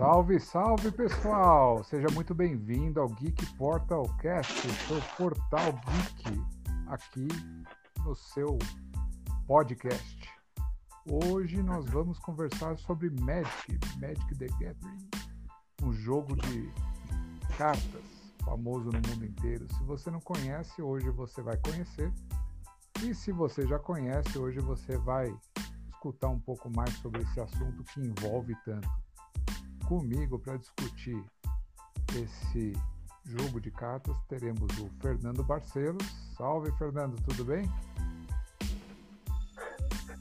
Salve, salve pessoal! Seja muito bem-vindo ao Geek Portal Cast, o seu portal geek aqui no seu podcast. Hoje nós vamos conversar sobre Magic, Magic the Gathering, um jogo de cartas famoso no mundo inteiro. Se você não conhece, hoje você vai conhecer. E se você já conhece, hoje você vai escutar um pouco mais sobre esse assunto que envolve tanto. Comigo para discutir esse jogo de cartas teremos o Fernando Barcelos. Salve, Fernando, tudo bem?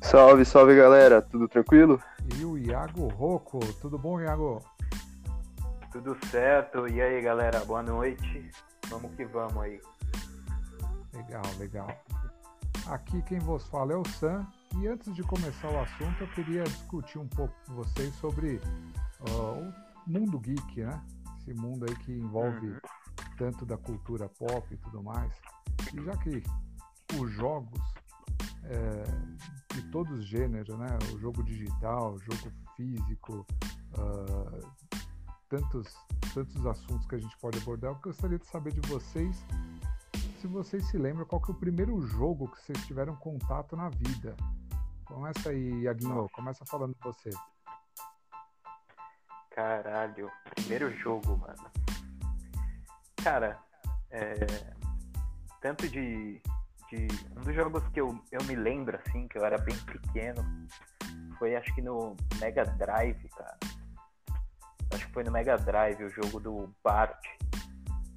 Salve, salve galera, tudo tranquilo? E o Iago Rocco, tudo bom, Iago? Tudo certo, e aí galera, boa noite. Vamos que vamos aí. Legal, legal. Aqui quem vos fala é o Sam e antes de começar o assunto, eu queria discutir um pouco com vocês sobre uh, o mundo geek, né? Esse mundo aí que envolve uhum. tanto da cultura pop e tudo mais. E já que os jogos é, de todos os gêneros, né? O jogo digital, o jogo físico, uh, tantos, tantos assuntos que a gente pode abordar, eu gostaria de saber de vocês se vocês se lembram qual que é o primeiro jogo que vocês tiveram contato na vida. Começa aí, Iaguinho, começa falando você. Caralho, primeiro jogo, mano. Cara, é, tanto de, de. Um dos jogos que eu, eu me lembro, assim, que eu era bem pequeno, foi acho que no Mega Drive, cara. Acho que foi no Mega Drive o jogo do Bart,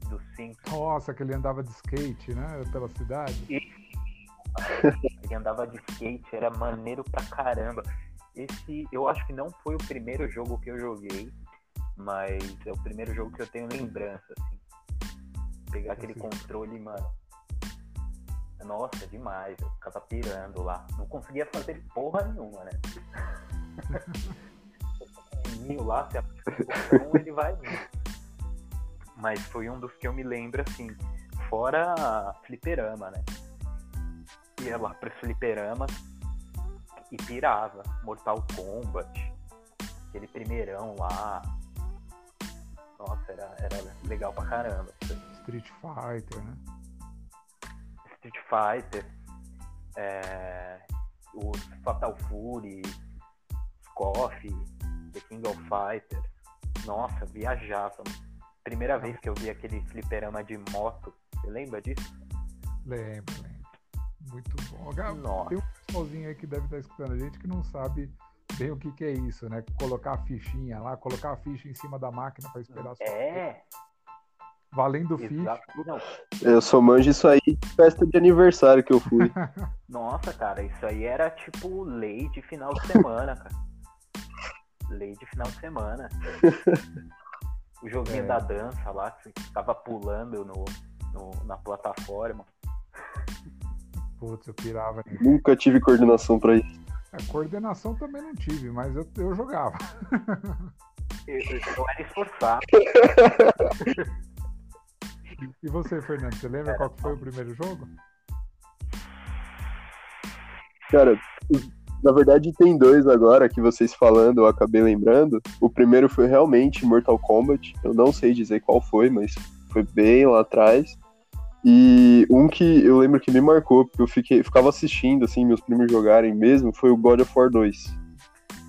do Simpsons. Nossa, que ele andava de skate, né? Pela cidade. E ele andava de skate, era maneiro pra caramba. Esse, eu acho que não foi o primeiro jogo que eu joguei, mas é o primeiro jogo que eu tenho lembrança, assim. Pegar aquele controle, mano. Nossa, demais. Eu ficava pirando lá. Não conseguia fazer porra nenhuma, né? o lá, se então ele vai Mas foi um dos que eu me lembro, assim. Fora fliperama, né? ia lá pro fliperama e pirava. Mortal Kombat, aquele primeirão lá. Nossa, era, era legal pra caramba. Street Fighter, né? Street Fighter, é, o Fatal Fury, Scoff, The King of Fighters. Nossa, viajava. Primeira vez que eu vi aquele fliperama de moto, você lembra disso? Lembro, lembro. Muito bom. Nossa. Tem um pessoalzinho aí que deve estar escutando a gente que não sabe bem o que, que é isso, né? Colocar a fichinha lá, colocar a ficha em cima da máquina para esperar É. Valendo ficha. Eu sou manjo isso aí de festa de aniversário que eu fui. Nossa, cara, isso aí era tipo lei de final de semana, cara. Lei de final de semana. o joguinho é. da dança lá, que ficava pulando no, no, na plataforma. Putz, eu pirava. Nisso. Nunca tive coordenação pra isso. A é, coordenação também não tive, mas eu, eu jogava. Eu, eu era esforçado. E você, Fernando, você lembra qual foi o primeiro jogo? Cara, na verdade tem dois agora que vocês falando, eu acabei lembrando. O primeiro foi realmente Mortal Kombat. Eu não sei dizer qual foi, mas foi bem lá atrás. E um que eu lembro que me marcou, porque eu fiquei, ficava assistindo, assim, meus primos jogarem mesmo, foi o God of War 2.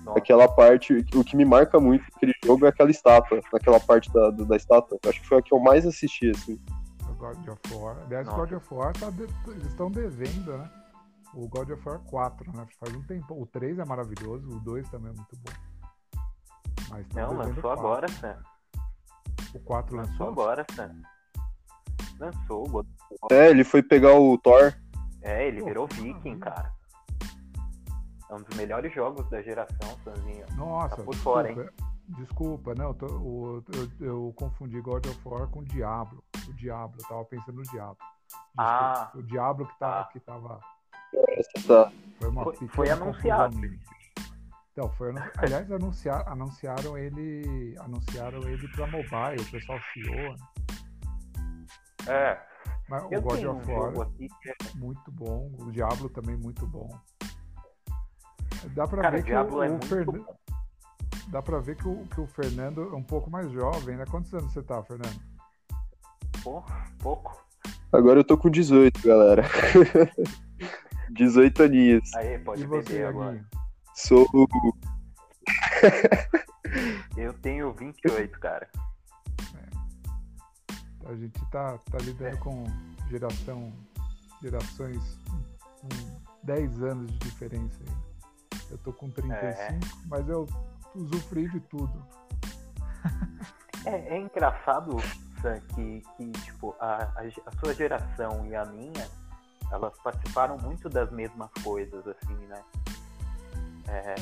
Nossa. Aquela parte, o que me marca muito naquele jogo é aquela estátua, naquela parte da, da estátua. Acho que foi a que eu mais assisti, assim. O God of War. Aliás, o God of War tá de, eles estão devendo, né? O God of War 4, né? Faz um tempo. O 3 é maravilhoso, o 2 também é muito bom. Mas Não, lançou agora, Sam. O 4 lançou? Lançou agora, Sam. Lançou o God É, ele foi pegar o Thor. É, ele Pô, virou viking, cara. É um dos melhores jogos da geração, Sanzinho. Nossa, tá por desculpa, fora, hein? Desculpa, não, tô, o, eu, eu, confundi God of War com o Diablo. O Diablo, eu tava pensando no Diablo. Desculpa, ah. O Diablo que, tá, ah. que tava. Tá. Foi, uma foi, foi anunciado. Então, foi, aliás, anunciar, anunciaram ele. Anunciaram ele pra mobile, o pessoal chiou, né? É. Mas o God of War, aqui, é... muito bom. O Diablo também muito bom. Dá pra Cara, ver que Diablo o, é o Fernando. dá pra ver que o, que o Fernando é um pouco mais jovem, né? Quantos anos você tá, Fernando? Pô, pouco. Agora eu tô com 18, galera. 18 aninhos. Aí, pode e você, beber agora. Aguinho? Sou. Eu tenho 28, cara. A gente tá, tá lidando É. com geração, gerações com 10 anos de diferença. Eu tô com 35, É. mas eu usufruí de tudo. É, é engraçado, Sam, que, que tipo, a, a sua geração e a minha, elas participaram muito das mesmas coisas, assim, né? É,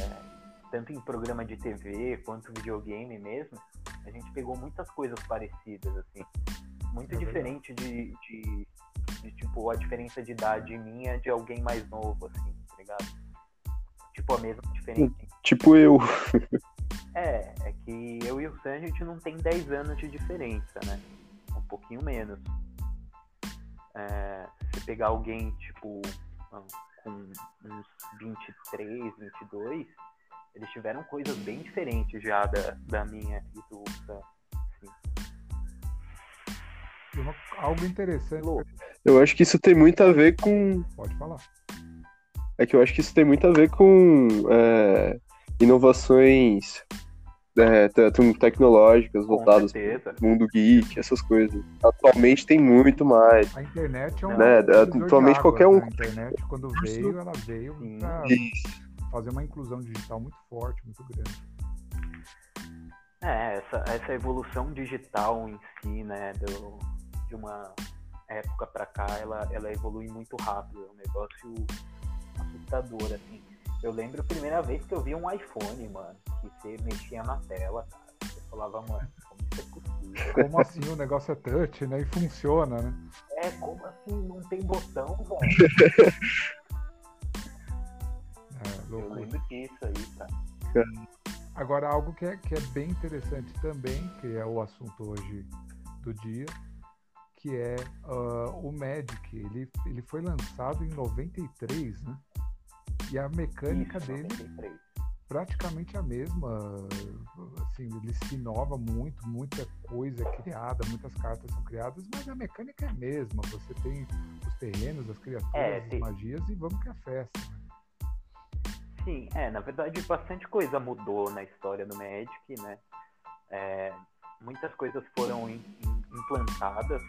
tanto em programa de TV quanto videogame mesmo, a gente pegou muitas coisas parecidas, assim. Muito É diferente de, de, de, tipo, a diferença de idade minha de alguém mais novo, assim, tá ligado? Tipo, a mesma diferença Tipo eu. é, é que eu e o Sam a gente não tem 10 anos de diferença, né? Um pouquinho menos. É, se pegar alguém, tipo, com uns 23, 22, eles tiveram coisas bem diferentes já da, da minha e do Sam. E uma- algo interessante, Eu acho que isso tem muito a ver com. pode falar. É que eu acho que isso tem muito a ver com é, inovações é, tecnológicas voltadas certeza. pro mundo geek, essas coisas. Atualmente tem muito mais. A internet é um Né, de atualmente águas, qualquer um- né? A internet, quando veio, ela veio para fazer uma inclusão digital muito forte, muito grande. É, essa, essa evolução digital em si, né, do, de uma época pra cá, ela, ela evolui muito rápido, é um negócio assustador, assim. Eu lembro a primeira vez que eu vi um iPhone, mano, que você mexia na tela, cara. Você falava, mano, como isso é possível? Como assim o negócio é touch, né? E funciona, né? É, como assim não tem botão, velho? É, Eu lembro disso aí, cara. Agora, algo que é, que é bem interessante também, que é o assunto hoje do dia, que é ah, o Magic. Ele, ele foi lançado em 93, né? E a mecânica Isso, dele 93. praticamente a mesma. Assim, ele se inova muito, muita coisa é criada, muitas cartas são criadas, mas a mecânica é a mesma. Você tem os terrenos, as criaturas, É, as magias e vamos que é festa. Né? Sim, é, na verdade bastante coisa mudou na história do Magic, né? É, muitas coisas foram im- im- implantadas,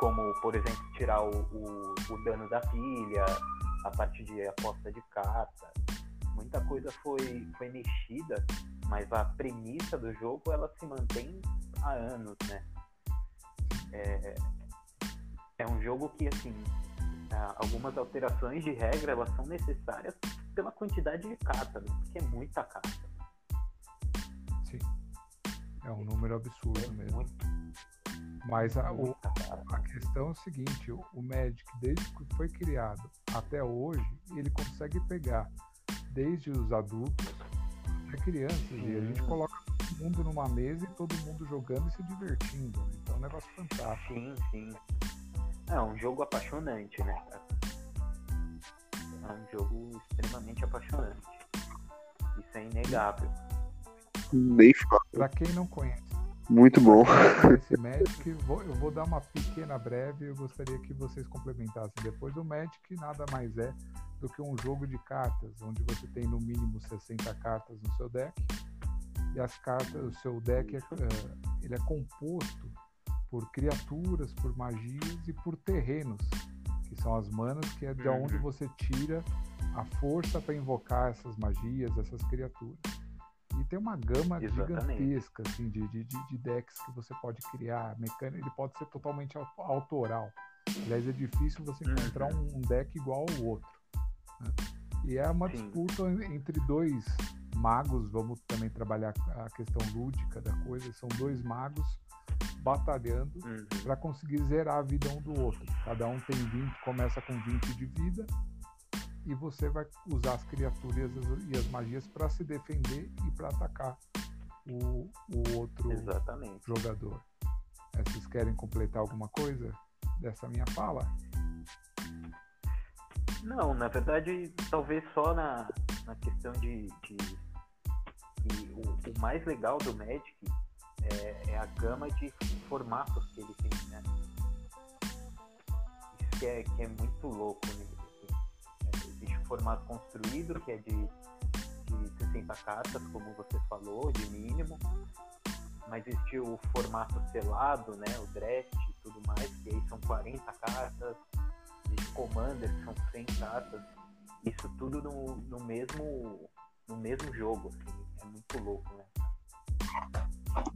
como, por exemplo, tirar o, o, o dano da pilha, a parte de aposta de carta. Muita coisa foi, foi mexida, mas a premissa do jogo ela se mantém há anos, né? É, é um jogo que, assim, algumas alterações de regra elas são necessárias pela quantidade de cartas, né? porque é muita carta. Sim. É um número É absurdo mesmo. muito, Mas a, o- a questão é o seguinte, o, Magic, desde que foi criado até hoje, ele consegue pegar desde os adultos até crianças. E a gente Sim. coloca todo mundo numa mesa e todo mundo jogando e se divertindo. né? Então é um negócio fantástico. Sim, sim. É um jogo apaixonante, né, cara? É um jogo extremamente apaixonante. Isso é inegável. Pra quem não conhece Muito bom. esse Magic, vou- eu vou dar uma pequena breve. Eu gostaria que vocês complementassem. Depois o Magic nada mais é do que um jogo de cartas, onde você tem no mínimo 60 cartas no seu deck. E as cartas, o seu deck é, eh, ele é composto por criaturas, por magias e por terrenos, que são as manas, que é de Uhum. onde você tira a força para invocar essas magias, essas criaturas. Tem uma gama Exatamente. gigantesca assim, de, de, de- de decks que você pode criar. Mecânica, ele pode ser totalmente au- autoral. Aliás, é difícil você Uhum. encontrar um, um deck igual ao outro. né? E é uma Sim. disputa entre dois magos, vamos também trabalhar a questão lúdica da coisa, são dois magos batalhando Uhum. para conseguir zerar a vida um do outro. Cada um tem 20, começa com 20 de vida e você vai usar as criaturas e as magias para se defender e para atacar o, o outro Exatamente. jogador. Eh, Vocês querem completar alguma coisa dessa minha fala? Não, na verdade, talvez só na, na questão de, de que o, o mais legal do Magic é, é, a gama de formatos que ele tem, né? Isso que é, que é muito louco nele. Formato construído, que é de, de 60 cartas, como você falou, de mínimo. Mas existe o formato selado, né? O draft e tudo mais, que aí são 40 cartas. Existe Commander, que são 100 cartas. Isso tudo no, no mesmo no mesmo jogo, assim. É muito louco, né?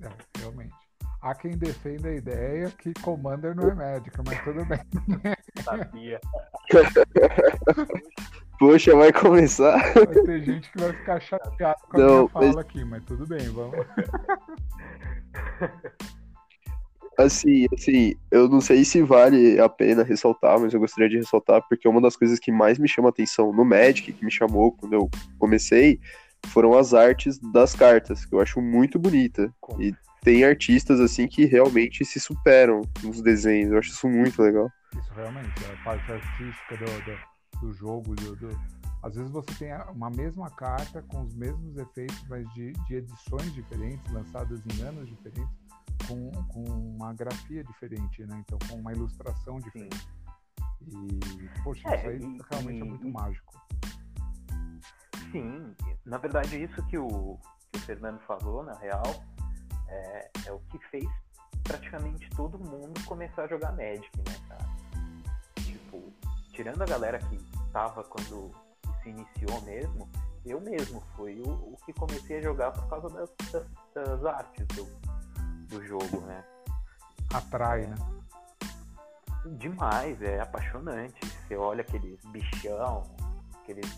É, realmente. Há quem defenda a ideia que Commander não é médica, mas tudo bem. Sabia. Poxa, vai começar. Vai ter gente que vai ficar chateado com a não, minha fala mas... aqui, mas tudo bem, vamos. Assim, assim, eu não sei se vale a pena ressaltar, mas eu gostaria de ressaltar porque uma das coisas que mais me chama atenção no Magic, que me chamou quando eu comecei, foram as artes das cartas, que eu acho muito bonita. E tem artistas assim que realmente se superam nos desenhos. Eu acho isso muito legal. Isso realmente, a parte artística do, do, do jogo, do, do, às vezes você tem uma mesma carta com os mesmos efeitos, mas de, de edições diferentes, lançadas em anos diferentes, com, com uma grafia diferente, né? Então com uma ilustração diferente. Sim. E, poxa, é, isso aí e, realmente é e, é muito mágico. Sim, na verdade isso que o, que o Fernando falou, na real, é, é, o que fez praticamente todo mundo começar a jogar Magic, né, cara? Tirando a galera que tava quando se iniciou mesmo, eu mesmo fui o, o que comecei a jogar por causa das, das, das artes do, do jogo, né? Atrai, é, né? Demais, é apaixonante. Você olha aqueles bichão, aqueles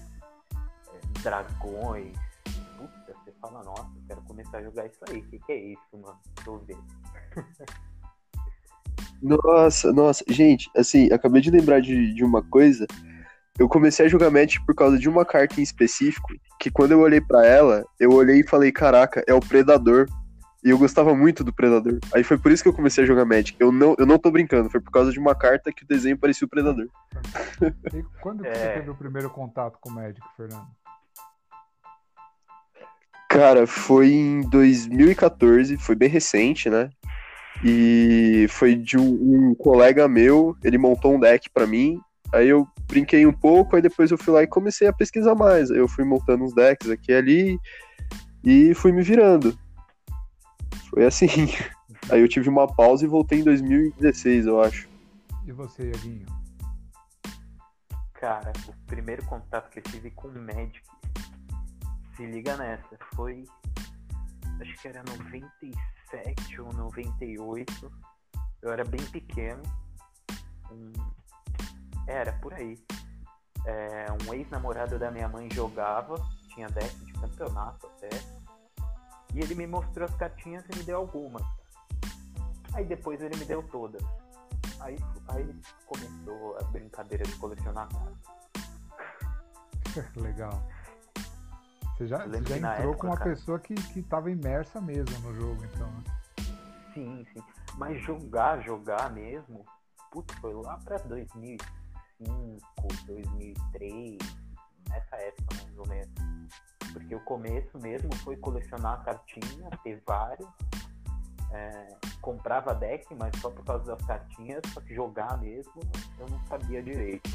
dragões. Puta, você fala, nossa, quero começar a jogar isso aí. O que, que é isso, mano? Tô vendo. Nossa, nossa, gente, assim, acabei de lembrar de, de uma coisa. Eu comecei a jogar Magic por causa de uma carta em específico, que quando eu olhei para ela, eu olhei e falei, caraca, é o Predador. E eu gostava muito do Predador. Aí foi por isso que eu comecei a jogar Magic. Eu não, eu não tô brincando, foi por causa de uma carta que o desenho parecia o Predador. E quando é... você teve o primeiro contato com o Magic, Fernando? Cara, foi em 2014, foi bem recente, né? E foi de um, um colega meu, ele montou um deck para mim, aí eu brinquei um pouco, aí depois eu fui lá e comecei a pesquisar mais. Aí eu fui montando uns decks aqui e ali e fui me virando. Foi assim. Aí eu tive uma pausa e voltei em 2016, eu acho. E você, Iaguinho? Cara, o primeiro contato que eu tive com o Magic se liga nessa. Foi. Acho que era 97 ou 98. Eu era bem pequeno. Um, era por aí. É, um ex-namorado da minha mãe jogava, tinha deck de campeonato até. E ele me mostrou as cartinhas e me deu algumas. Aí depois ele me deu todas. Aí, aí começou a brincadeira de colecionar cartas. Legal. Você já, você já entrou época, com uma cara... pessoa que, que tava imersa mesmo no jogo, então. Né? Sim, sim. Mas jogar, jogar mesmo, putz, foi lá pra 2005, 2003, nessa época mais ou menos. Porque o começo mesmo foi colecionar cartinha, ter vários. É, comprava deck, mas só por causa das cartinhas, só que jogar mesmo eu não sabia direito.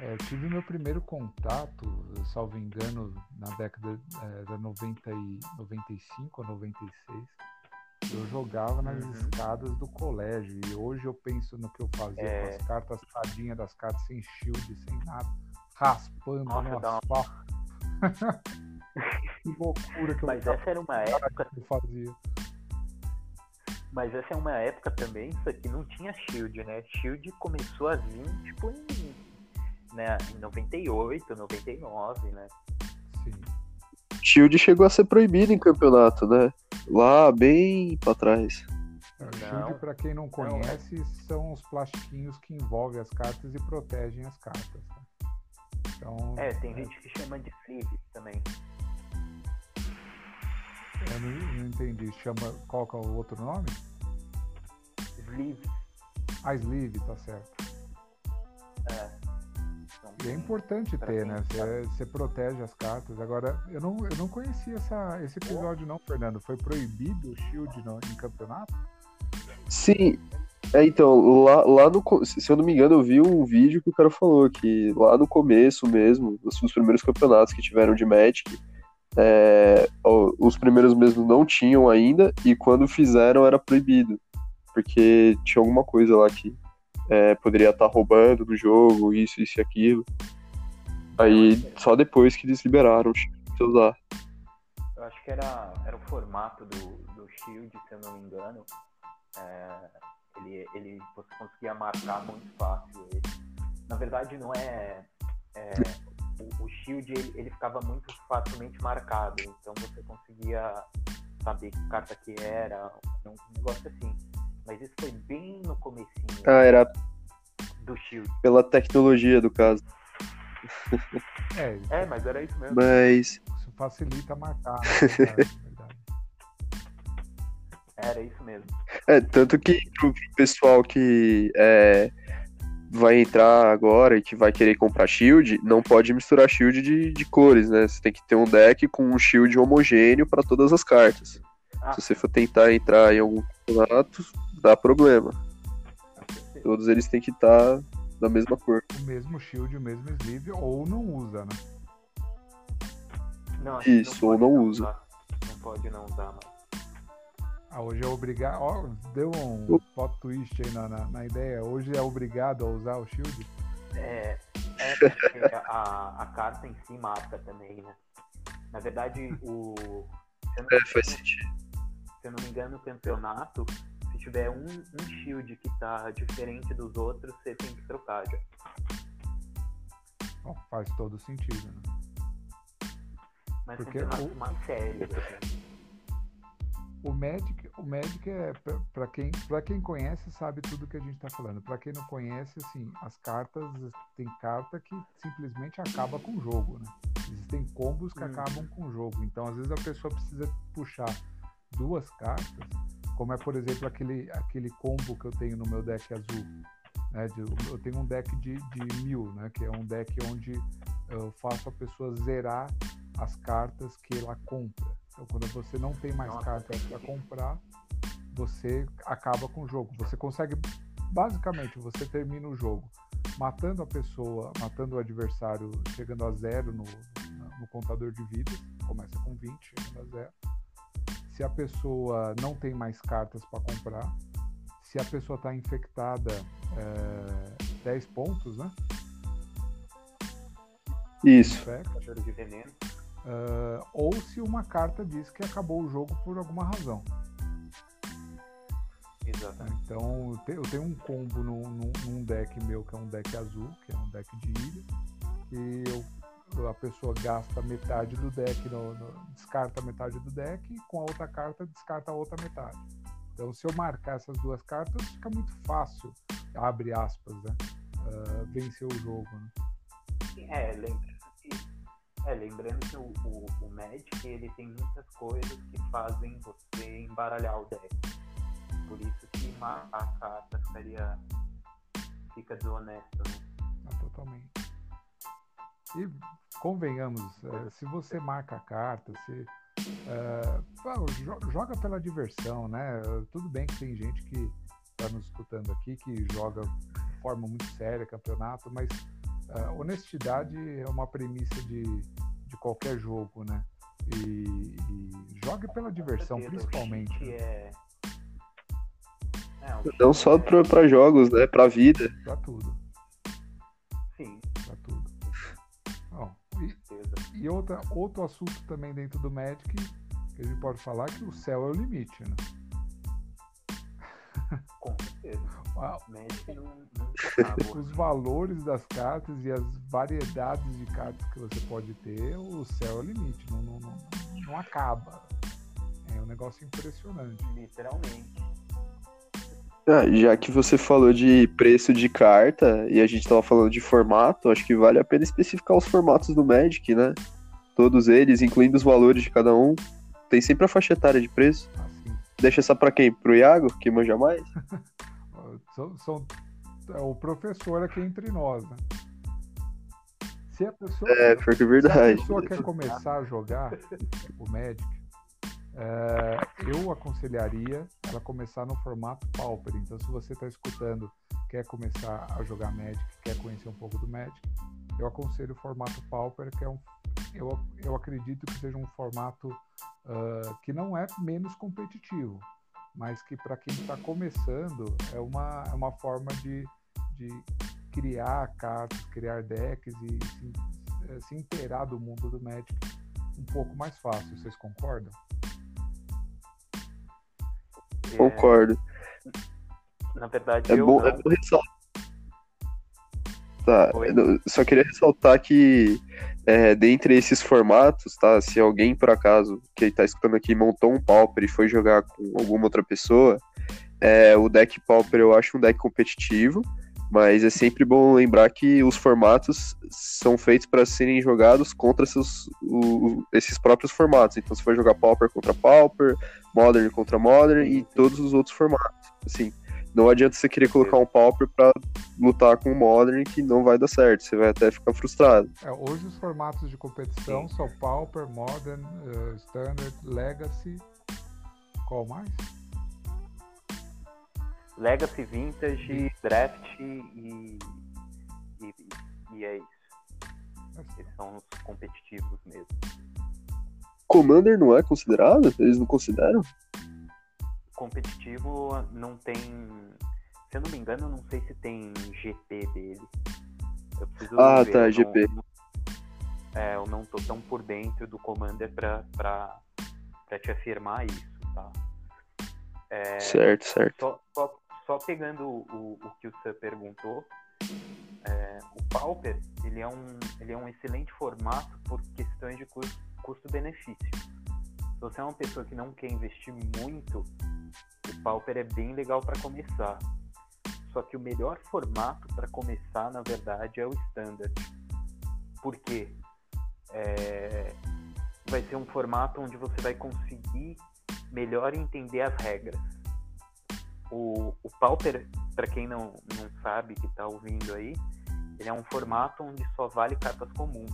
É, eu tive meu primeiro contato, salvo engano, na década é, da 90 e 95 ou 96. Eu jogava nas uhum. escadas do colégio e hoje eu penso no que eu fazia é... com as cartas, tadinha das cartas, sem shield, sem nada, raspando Nossa, no asfalto. que loucura que Mas eu essa era uma época que eu fazia. Mas essa é uma época também, isso aqui não tinha shield, né? Shield começou a vir, tipo, em né, em 98, 99, né? Sim. Shield chegou a ser proibido em campeonato, né? Lá bem para trás. É, Shield, para quem não conhece, não. são os plastiquinhos que envolvem as cartas e protegem as cartas. Tá? Então, é, tem é... gente que chama de sleeve também. Eu não, não, entendi. Chama, qual que é o outro nome? Sleeve. Ah, sleeve, tá certo. É. Então, E é importante ter, né? Você, você protege as cartas. Agora, eu não, eu não conhecia essa, esse episódio, não, Fernando. Foi proibido o Shield no, em campeonato? Sim. É, então, lá, lá no. Se eu não me engano, eu vi um vídeo que o cara falou que lá no começo mesmo, os, os primeiros campeonatos que tiveram de Magic, é, os primeiros mesmo não tinham ainda, e quando fizeram era proibido. Porque tinha alguma coisa lá que é, poderia estar roubando no jogo, isso, isso e aquilo. Aí só depois que eles liberaram pra usar. Eu acho que era, era o formato do, do Shield, se eu não me engano. É, ele, ele, você conseguia marcar muito fácil ele. Na verdade, não é. é, o, o Shield ele, ele ficava muito facilmente marcado, então você conseguia saber que carta que era, um negócio assim. Mas isso foi bem no comecinho Ah, era do Shield. pela tecnologia do caso. É, É, mas era isso mesmo. Mas. isso facilita marcar, né? Verdade. Era isso mesmo. É, tanto que pro pro pessoal que é, vai entrar agora e que vai querer comprar shield, não pode misturar shield de, de cores, né? Você tem que ter um deck com um shield homogêneo para todas as cartas. Ah, Se você for tentar entrar em algum campeonato, dá problema. Todos eles têm que estar da mesma cor. O mesmo Shield, o mesmo sleeve, ou não usa, né? Não, Isso, não ou pode não usa. usar. Não pode não usar, mas. Ah, hoje é obrigado. Ó, deu um plot twist aí na, na, na ideia. Hoje é obrigado a usar o Shield. É, é porque a, a carta em si marca também, né? Na verdade, o. Não, É, faz sentido. se eu não me engano, o campeonato, tiver um, um shield que tá diferente dos outros, você tem que trocar já. Bom, faz todo sentido, né? Mas Porque campeonatos o- mais sérios, assim. O Magic, o Magic é pra- pra quem, pra quem conhece sabe tudo que a gente tá falando. Pra quem não conhece, assim, as cartas tem carta que simplesmente acaba com o jogo, né? Existem combos que Hum. acabam com o jogo. Então, às vezes a pessoa precisa puxar duas cartas, como é, por exemplo, aquele aquele combo que eu tenho no meu deck azul. Né, eu tenho um deck de, de mil, né? Que é um deck onde eu faço a pessoa zerar as cartas que ela compra. Então, quando você não tem mais Nossa, cartas para comprar, você acaba com o jogo. Você consegue, basicamente, você termina o jogo matando a pessoa, matando o adversário, chegando a zero no, no contador de vidas. Começa com 20, chegando a zero. Se a pessoa não tem mais cartas para comprar, se a pessoa está infectada, é, 10 pontos, né? Isso. Infecta. Cachorro de veneno. Ah, ou se uma carta diz que acabou o jogo por alguma razão. Exatamente. Então eu te- eu tenho um combo num, num- num deck meu que é um deck azul, que é um deck de ilha, e eu, a pessoa gasta metade do deck, no- no- descarta metade do deck, e com a outra carta descarta a outra metade. Então se eu marcar essas duas cartas, fica muito fácil, abre aspas, né? ah, vencer o jogo. Né? É, lembrando que, é, lembrando que o, o, o Magic ele tem muitas coisas que fazem você embaralhar o deck. Por isso que marcar a carta ficaria. fica desonesto, né? Ah, totalmente. E convenhamos, eh, se você marca a carta, se pô, jo- joga pela diversão, né? Tudo bem que tem gente que está nos escutando aqui que joga de forma muito séria campeonato, mas eh, honestidade é uma premissa de, de qualquer jogo, né? E, e jogue pela diversão, principalmente. né? é... É, Não só é- para jogos, né? Pra vida. Pra tudo, E outra, outro assunto também dentro do Magic que a gente pode falar que o céu é o limite, né? Com certeza. Ah, Magic não, acabou. Os valores das cartas e as variedades de cartas que você pode ter, o céu é o limite, não, não, não, não acaba. É um negócio impressionante. Literalmente. Ah, já que você falou de preço de carta e a gente tava falando de formato, acho que vale a pena especificar os formatos do Magic, né? Todos eles, incluindo os valores de cada um. Tem sempre a faixa etária de preço. Assim, Deixa essa pra quem? Pro Iago, que manja mais? são, são- é o professor aqui entre nós, né? Se a pessoa, É, pior que é se a verdade. pessoa quer começar a jogar o Magic, é, eu aconselharia ela começar no formato Pauper. Então, se você está escutando, quer começar a jogar Magic, quer conhecer um pouco do Magic, eu aconselho o formato Pauper, que é um, eu, eu acredito que seja um formato ah, que não é menos competitivo, mas que para quem está começando é uma, é uma forma de, de criar cartas, criar decks e se, eh, se inteirar do mundo do Magic um pouco mais fácil. Vocês concordam? É, Concordo. na verdade, É eu bom, não. é bom ressaltar. Tá, só queria ressaltar que é, dentre esses formatos, tá? Se alguém por acaso que tá escutando aqui montou um Pauper e foi jogar com alguma outra pessoa, é, o deck Pauper eu acho um deck competitivo, mas é sempre bom lembrar que os formatos são feitos para serem jogados contra seus, o- esses próprios formatos. Então, se for jogar Pauper contra Pauper, Modern contra Modern e todos os outros formatos. Assim, não adianta você querer colocar um Pauper para lutar com o Modern que não vai dar certo. Você vai até ficar frustrado. É, hoje os formatos de competição são Pauper, Modern, eh, Standard, Legacy. Qual mais? Legacy, Vintage, Draft e, e, e é isso. Esses são os competitivos mesmo. Commander não é considerado? Eles não consideram? Competitivo não tem. Se eu não me engano, eu não sei se tem GP dele. Eu preciso Ah, ver, tá, eu não- GP. é, eu não tô tão por dentro do Commander pra, pra, pra te afirmar isso, tá? É, Certo, certo. Só, só, só pegando o, o que o Sam perguntou, é, o Pauper ele é, um, ele é um excelente formato por questões de cus- custo-benefício. Se você é uma pessoa que não quer investir muito, o Pauper é bem legal para começar. Só que o melhor formato para começar, na verdade, é o Standard. Por quê? É, vai ser um formato onde você vai conseguir melhor entender as regras. O, o Pauper, para quem não, não sabe, que está ouvindo aí, ele é um formato onde só vale cartas comuns.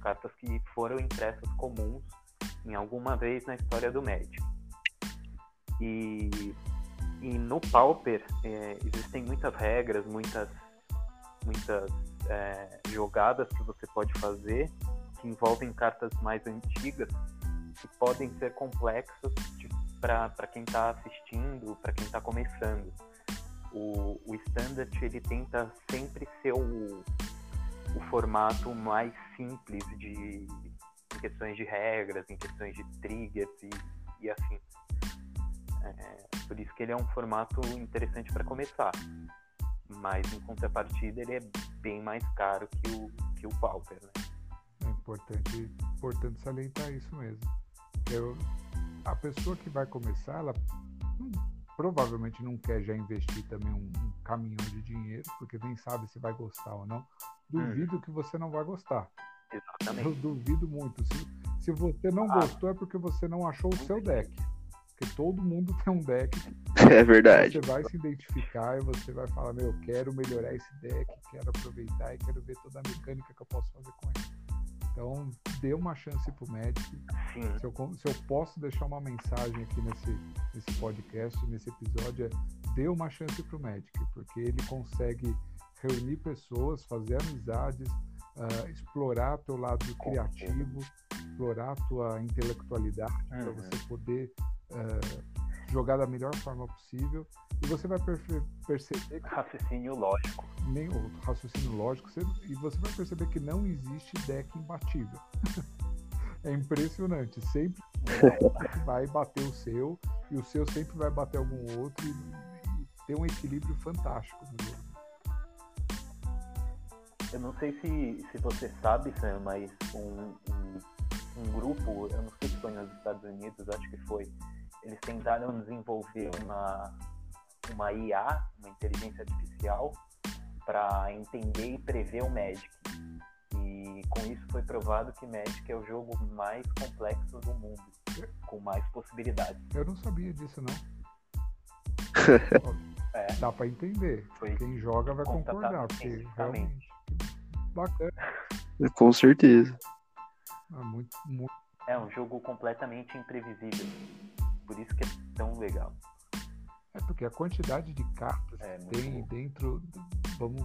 Cartas que foram impressas comuns em alguma vez na história do Magic. E, e no Pauper é, existem muitas regras, muitas, muitas é, jogadas que você pode fazer que envolvem cartas mais antigas que podem ser complexas para quem está assistindo, para quem está começando. O, o Standard ele tenta sempre ser o, o formato mais simples de em questões de regras, em questões de triggers e, e assim. É, por isso que ele é um formato interessante para começar. Mas em contrapartida ele é bem mais caro que o, que o Pauper, né? É importante, importante salientar isso mesmo. Eu, a pessoa que vai começar, ela hum, provavelmente não quer já investir também um, um caminhão de dinheiro, porque nem sabe se vai gostar ou não. Duvido que você não vai gostar. Eu Exatamente. duvido muito. Se, se você não Ah. gostou, é porque você não achou o seu deck. Porque todo mundo tem um deck É verdade. você vai se identificar e você vai falar, meu, eu quero melhorar esse deck, quero aproveitar e quero ver toda a mecânica que eu posso fazer com ele. Então, dê uma chance pro Magic. Se eu, se eu posso deixar uma mensagem aqui nesse, nesse podcast, nesse episódio, é dê uma chance pro Magic, porque ele consegue reunir pessoas, fazer amizades, ah, explorar teu lado criativo, explorar tua intelectualidade para Uhum. você poder ah, jogar da melhor forma possível. E você vai perceber que Raciocínio lógico. nem o raciocínio lógico, você- e você vai perceber que não existe deck imbatível. é impressionante. Sempre vai bater o seu, e o seu sempre vai bater algum outro, e, e tem um equilíbrio fantástico no jogo. Eu não sei se, se você sabe, Sam, mas um, um, um grupo, eu não sei se foi nos Estados Unidos, acho que foi, eles tentaram desenvolver uma, uma IA, uma inteligência artificial, para entender e prever o Magic. E com isso foi provado que Magic é o jogo mais complexo do mundo, com mais possibilidades. Eu não sabia disso, não. É. Dá pra entender. Foi Quem joga vai concordar, porque realmente bacana. Com certeza. É muito, muito. É um jogo completamente imprevisível. Por isso que é tão legal. É porque a quantidade de cartas É, que tem bom. dentro. Vamos.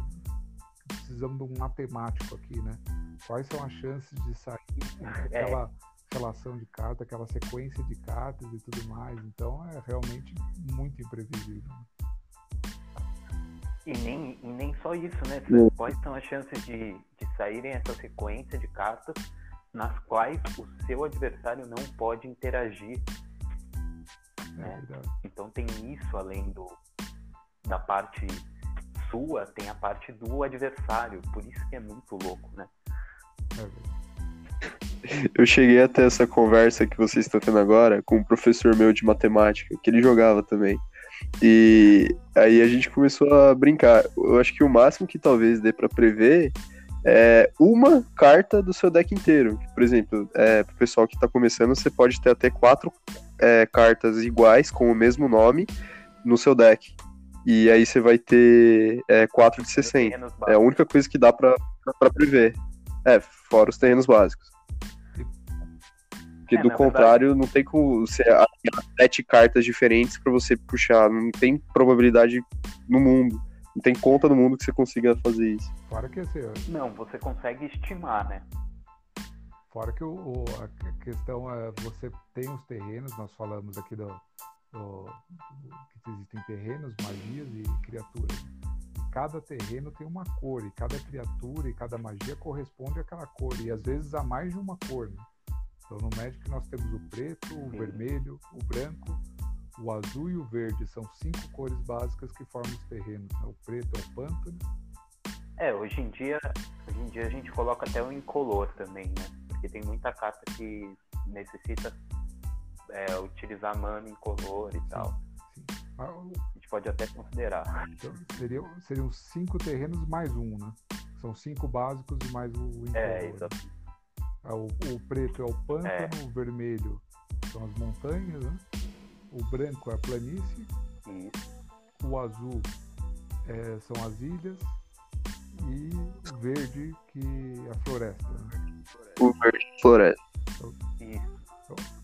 Precisamos de um matemático aqui, né? Quais são as chances de sair É. aquela relação de cartas, aquela sequência de cartas e tudo mais. Então é realmente muito imprevisível. E nem, e nem só isso, né? Sim. Quais são as chances de, de saírem essa sequência de cartas nas quais o seu adversário não pode interagir? É, É. Então tem isso além do da parte sua, tem a parte do adversário. Por isso que é muito louco, né? É. Eu cheguei a ter essa conversa que vocês estão tendo agora com um professor meu de matemática, que ele jogava também. E aí a gente começou a brincar. Eu acho que o máximo que talvez dê pra prever é uma carta do seu deck inteiro. Por exemplo, é, pro pessoal que tá começando, você pode ter até quatro é, cartas iguais com o mesmo nome no seu deck. E aí você vai ter é, 4 de 60. Terrenos É a única coisa que dá pra, pra prever. É, fora os terrenos básicos. Porque É, do contrário, não tem como você alinhar sete cartas diferentes pra você puxar. Não tem probabilidade no mundo. Não tem conta no mundo que você consiga fazer isso. Fora que assim, ó, Não, você consegue estimar, né? Fora que o, o- a que- questão é você tem os terrenos, nós falamos aqui do, do- que existem terrenos, magias e criaturas. Cada terreno tem uma cor, e cada criatura e cada magia corresponde àquela cor, e às vezes há mais de uma cor. né? Então no Magic nós temos o preto, o vermelho, o branco, o azul e o verde. São cinco cores básicas que formam os terrenos. né? O preto é o pântano, É, hoje em dia, hoje em dia a gente coloca até o incolor também, né? Porque tem muita carta que necessita é, utilizar mana incolor e tal. sim. Ah, o- A gente pode até considerar. Então, seriam, seriam cinco terrenos mais um, né? São cinco básicos e mais o incolor. É, exato. Ah, o, o preto é o pântano, É. o vermelho são as montanhas, né? O branco é a planície, Isso. o azul é, são as ilhas e o verde que é a floresta. né? O verde floresta. Isso.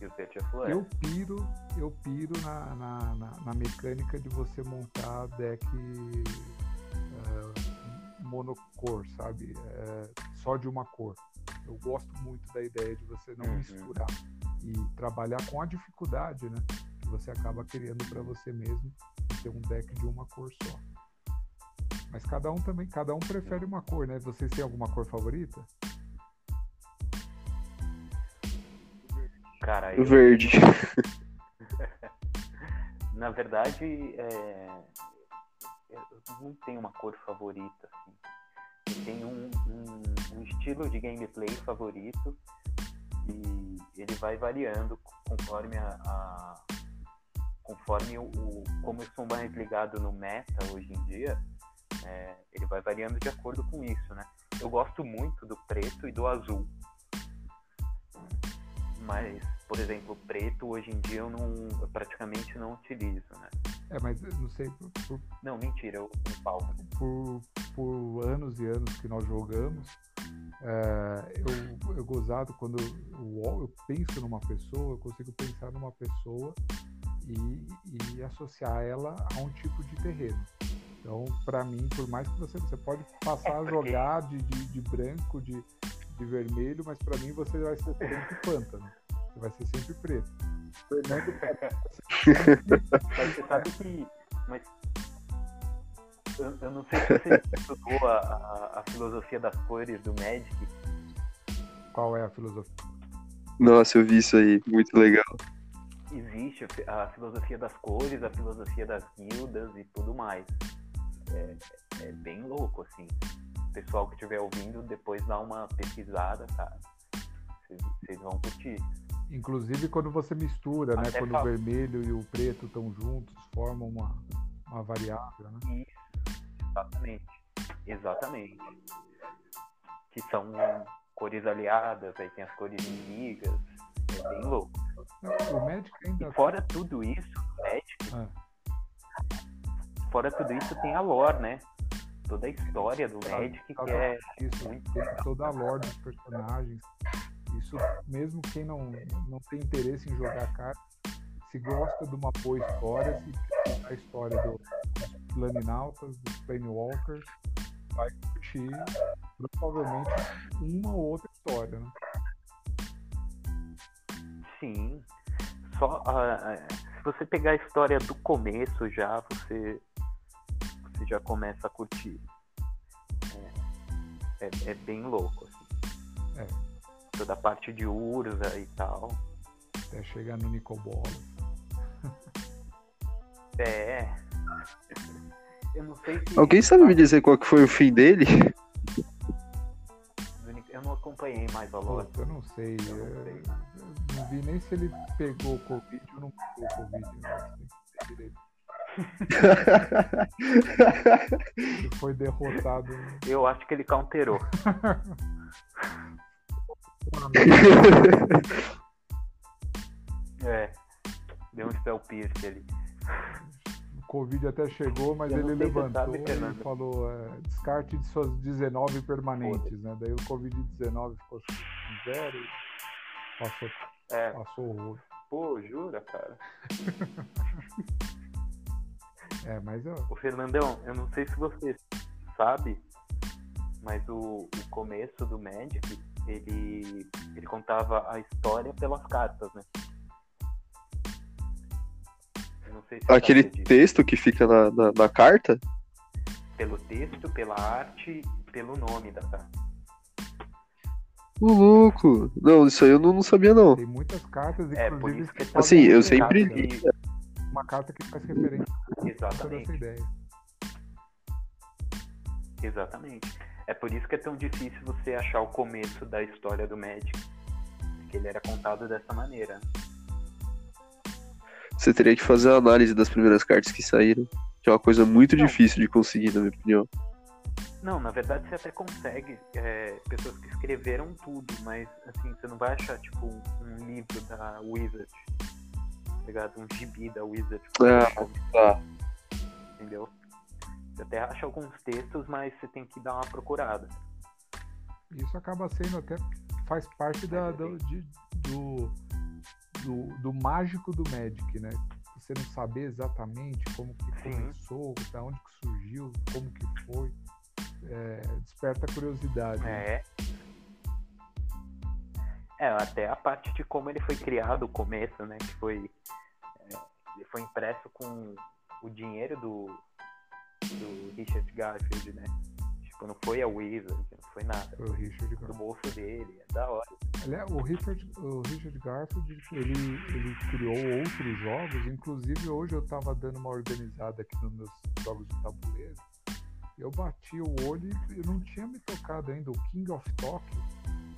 E o verde é floresta. Eu piro, eu piro na, na, na- na mecânica de você montar deck eh, monocor, sabe? Eh, só de uma cor. Eu gosto muito da ideia de você não Uhum. misturar e trabalhar com a dificuldade, né? Que você acaba criando para você mesmo ter um deck de uma cor só. Mas cada um também, cada um prefere uma cor, né? Vocês têm alguma cor favorita? Cara, eu, verde. na verdade, é, eu não tenho uma cor favorita, assim. Eu tenho um, um- um estilo de gameplay favorito e ele vai variando conforme a, a- conforme o, o- como eu sou mais ligado no meta hoje em dia, é, ele vai variando de acordo com isso, né? Eu gosto muito do preto e do azul. Mas, por exemplo, preto hoje em dia eu não eu praticamente não utilizo, né? É, mas não sei, por, por Não, mentira, eu um pau. por, por anos e anos que nós jogamos, é, eu, eu gozado quando eu, eu penso numa pessoa, eu consigo pensar numa pessoa e, e associar ela a um tipo de terreno. Então, para mim, por mais que você, você pode passar É, a porque- jogar de, de, de branco, de, de vermelho, mas para mim você vai ser sempre pântano. Você vai ser sempre preto. Fernando Mas você sabe que. Mas. Eu, eu não sei se você estudou a, a, a filosofia das cores do Magic. qual é a filosofia? Nossa, eu vi isso aí. Muito legal. Existe a a filosofia das cores, a filosofia das guildas e tudo mais. É, é bem louco, assim. O pessoal que estiver ouvindo, depois dá uma pesquisada, cara. Vocês vão curtir. Inclusive quando você mistura, né? Até Quando fala. o vermelho e o preto estão juntos, formam uma, uma variável, né? Isso, exatamente. Exatamente. Que são cores aliadas, aí tem as cores inimigas. É bem louco. Não, O Magic ainda. E fora tudo isso, Magic, Ah, fora tudo isso tem a lore, né? toda a história do Magic, que é Isso, muito tem toda a lore dos personagens. Isso, mesmo quem não, não tem interesse em jogar carta, se gosta de uma boa história, se a história do- dos Planinautas, dos Planewalkers, vai curtir provavelmente uma ou outra história, né? Sim. Só ah, se você pegar a história do começo já, você, você já começa a curtir. É, é, é bem louco, assim. É. Toda a parte de Urza e tal. Até chegar no Nicobolo. É. Eu não sei se. Alguém sabe me dizer qual que foi o fim dele? Eu não acompanhei mais a. Puta, eu não sei. Eu não eu- sei. eu não vi nem se ele pegou o Covid ou não pegou o Covid. Né? Direito. Foi derrotado. Eu acho que ele counterou. É. Deu um spell pierce ali. O Covid até chegou, mas Eu ele levantou sabe, e falou é, descarte de suas 19 permanentes, né? Daí o Covid-19 ficou zero e passou, É. passou o rolo. Pô, jura, cara? É, mas ó, O Fernandão, eu não sei se você sabe, mas o, o começo do Magic, ele, ele contava a história pelas cartas, né? Eu não sei se Aquele texto que fica na, na, na carta? Pelo texto, pela arte e pelo nome da carta. Ô, louco! Não, isso aí eu não, não sabia, não. tem muitas cartas, É, por isso que tá Assim, eu sempre li. que- uma carta que faz referência a essa Exatamente. ideia. Exatamente. É por isso que é tão difícil você achar o começo da história do Magic. Porque ele era contado dessa maneira. Você teria que fazer a análise das primeiras cartas que saíram. Que é uma coisa muito Não. difícil de conseguir, na minha opinião. Não, na verdade você até consegue é, pessoas que escreveram tudo, mas assim, você não vai achar tipo um, um livro da Wizard. Tá ligado? Um gibi da Wizard. Ah, tá. Entendeu? Você até acha alguns textos, mas você tem que dar uma procurada. Isso acaba sendo até faz parte da, do, de- do, do, do mágico do Magic, né? Você não saber exatamente como que Sim. começou, da onde que surgiu, como que foi, é, desperta curiosidade. né? É. É, até a parte de como ele foi criado, o começo, né? Que foi. é, foi impresso com o dinheiro do, do Richard Garfield, né? Tipo, não foi a Wizard, não foi nada. Foi o Richard Do Garfield. bolso dele, é da hora. Aliás, o Richard, o Richard Garfield, ele, ele criou outros jogos, inclusive hoje eu tava dando uma organizada aqui nos meus jogos de tabuleiro. Eu bati o olho e não tinha me tocado ainda. O King of Tokyo,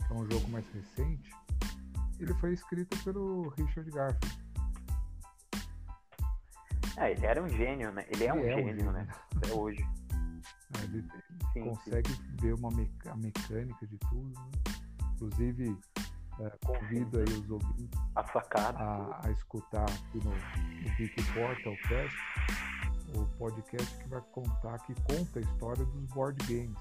que é um jogo mais recente, ele foi escrito pelo Richard Garfield. É, ele era um gênio, né? Ele é um Ele gênio, né? Até hoje. Ele Sim, sim. consegue ver uma a mecânica de tudo. né? Inclusive, eh, convido aí os ouvintes A sacada. a, a escutar aqui no, no Geek Portal Cast, o podcast que vai contar, que conta a história dos board games.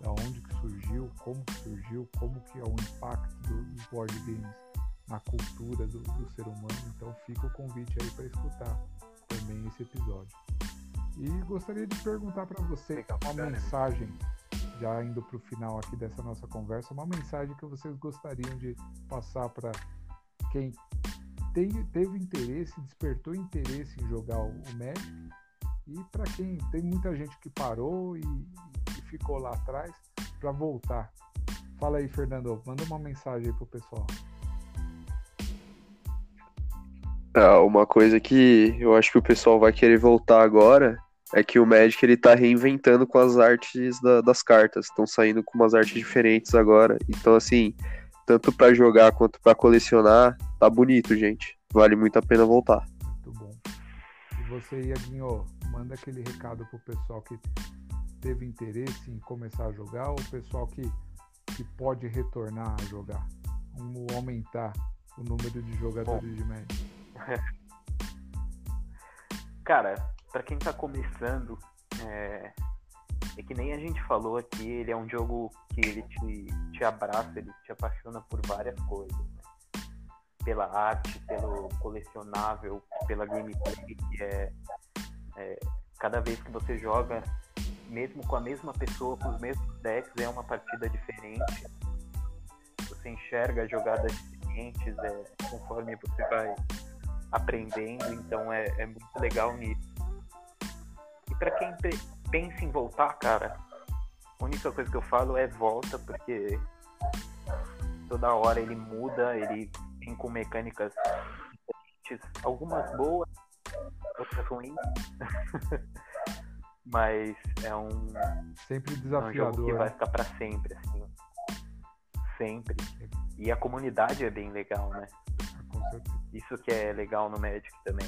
Da onde que surgiu, como que surgiu, como que é o impacto do- dos board games na cultura do, do ser humano. Então fica o convite aí para escutar também esse episódio. E gostaria de perguntar para você uma mensagem, já indo para o final aqui dessa nossa conversa, uma mensagem que vocês gostariam de passar para quem tem- teve interesse, despertou interesse em jogar o, o Magic. E para quem tem muita gente que parou e, e ficou lá atrás para voltar. Fala aí, Fernando, manda uma mensagem aí pro pessoal. Ah, uma coisa que eu acho que o pessoal vai querer voltar agora é que o Magic ele tá reinventando com as artes da- das cartas. Estão saindo com umas artes diferentes agora. Então, assim, tanto pra jogar quanto pra colecionar, tá bonito, gente. Vale muito a pena voltar. Muito bom. E você, Iaguinho, manda aquele recado pro pessoal que teve interesse em começar a jogar ou o pessoal que, que pode retornar a jogar. Vamos aumentar o número de jogadores de Magic. Cara, pra quem tá começando, é, É que nem a gente falou aqui, ele é um jogo que ele te, te abraça, ele te apaixona por várias coisas. Né? Pela arte, pelo colecionável, pela gameplay, que é, é cada vez que você joga, mesmo com a mesma pessoa, com os mesmos decks, é uma partida diferente. Você enxerga jogadas diferentes é, conforme você vai aprendendo, então é, é muito legal nisso. E para quem pensa em voltar, cara, a única coisa que eu falo é volta, porque toda hora ele muda, ele vem com mecânicas algumas boas, outras ruins. Mas é um. Sempre desafiador. É um jogo que vai ficar para sempre, assim. Sempre. E a comunidade é bem legal, né? Isso que é legal no Magic também.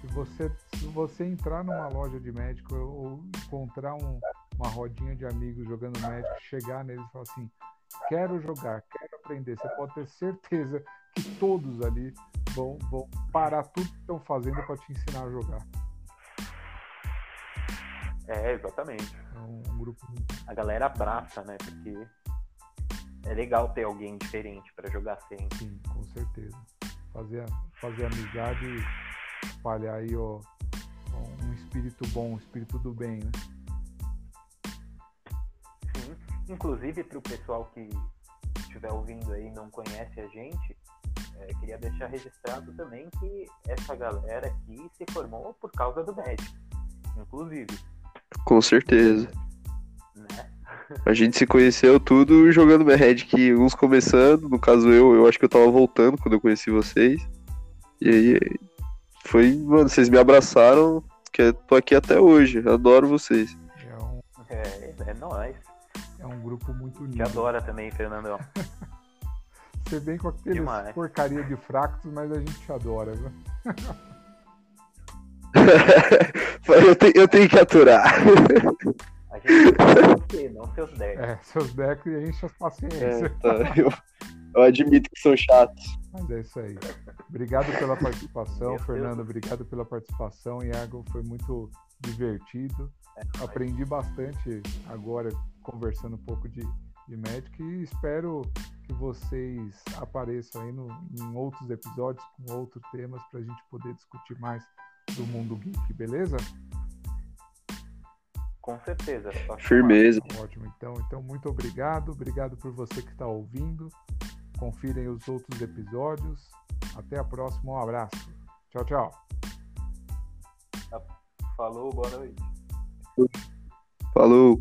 Se você, se você entrar numa loja de Magic ou encontrar um, uma rodinha de amigos jogando Magic, chegar neles e falar assim: quero jogar, quero aprender, você pode ter certeza que todos ali vão, vão parar tudo que estão fazendo para te ensinar a jogar. É, exatamente. É um, um grupo. A galera abraça, né? Porque é legal ter alguém diferente para jogar sempre. Sim, com certeza. Fazer, fazer amizade e espalhar aí, ó, um espírito bom, um espírito do bem, né? Sim. Inclusive, para o pessoal que estiver ouvindo aí e não conhece a gente, é, queria deixar registrado também que essa galera aqui se formou por causa do Magic, inclusive. Com certeza. A gente se conheceu tudo jogando Magic, uns começando, no caso eu, eu acho que eu tava voltando quando eu conheci vocês. E aí foi, mano, vocês me abraçaram, que eu tô aqui até hoje, adoro vocês. É, um... é, é nóis. É um grupo muito unido. Te adora também, Fernandão. Você vem com aquele porcaria de fractos, mas a gente te adora, viu? eu, te, eu tenho que aturar. Gente você, não seus decks. É, seus decks enche as paciências. É, tá. eu, eu, admito que são chatos. Mas é isso aí. Obrigado pela participação, Meu Fernando. Deus. Obrigado pela participação. Iago, foi muito divertido. É, Aprendi bastante agora conversando um pouco de, de Magic e espero que vocês apareçam aí no, em outros episódios com outros temas para a gente poder discutir mais do mundo geek, beleza? Com certeza. Firmeza. Ótimo, então, então muito obrigado, obrigado por você que está ouvindo. Confirem os outros episódios. Até a próxima, um abraço. Tchau, tchau. Falou, boa noite. Falou.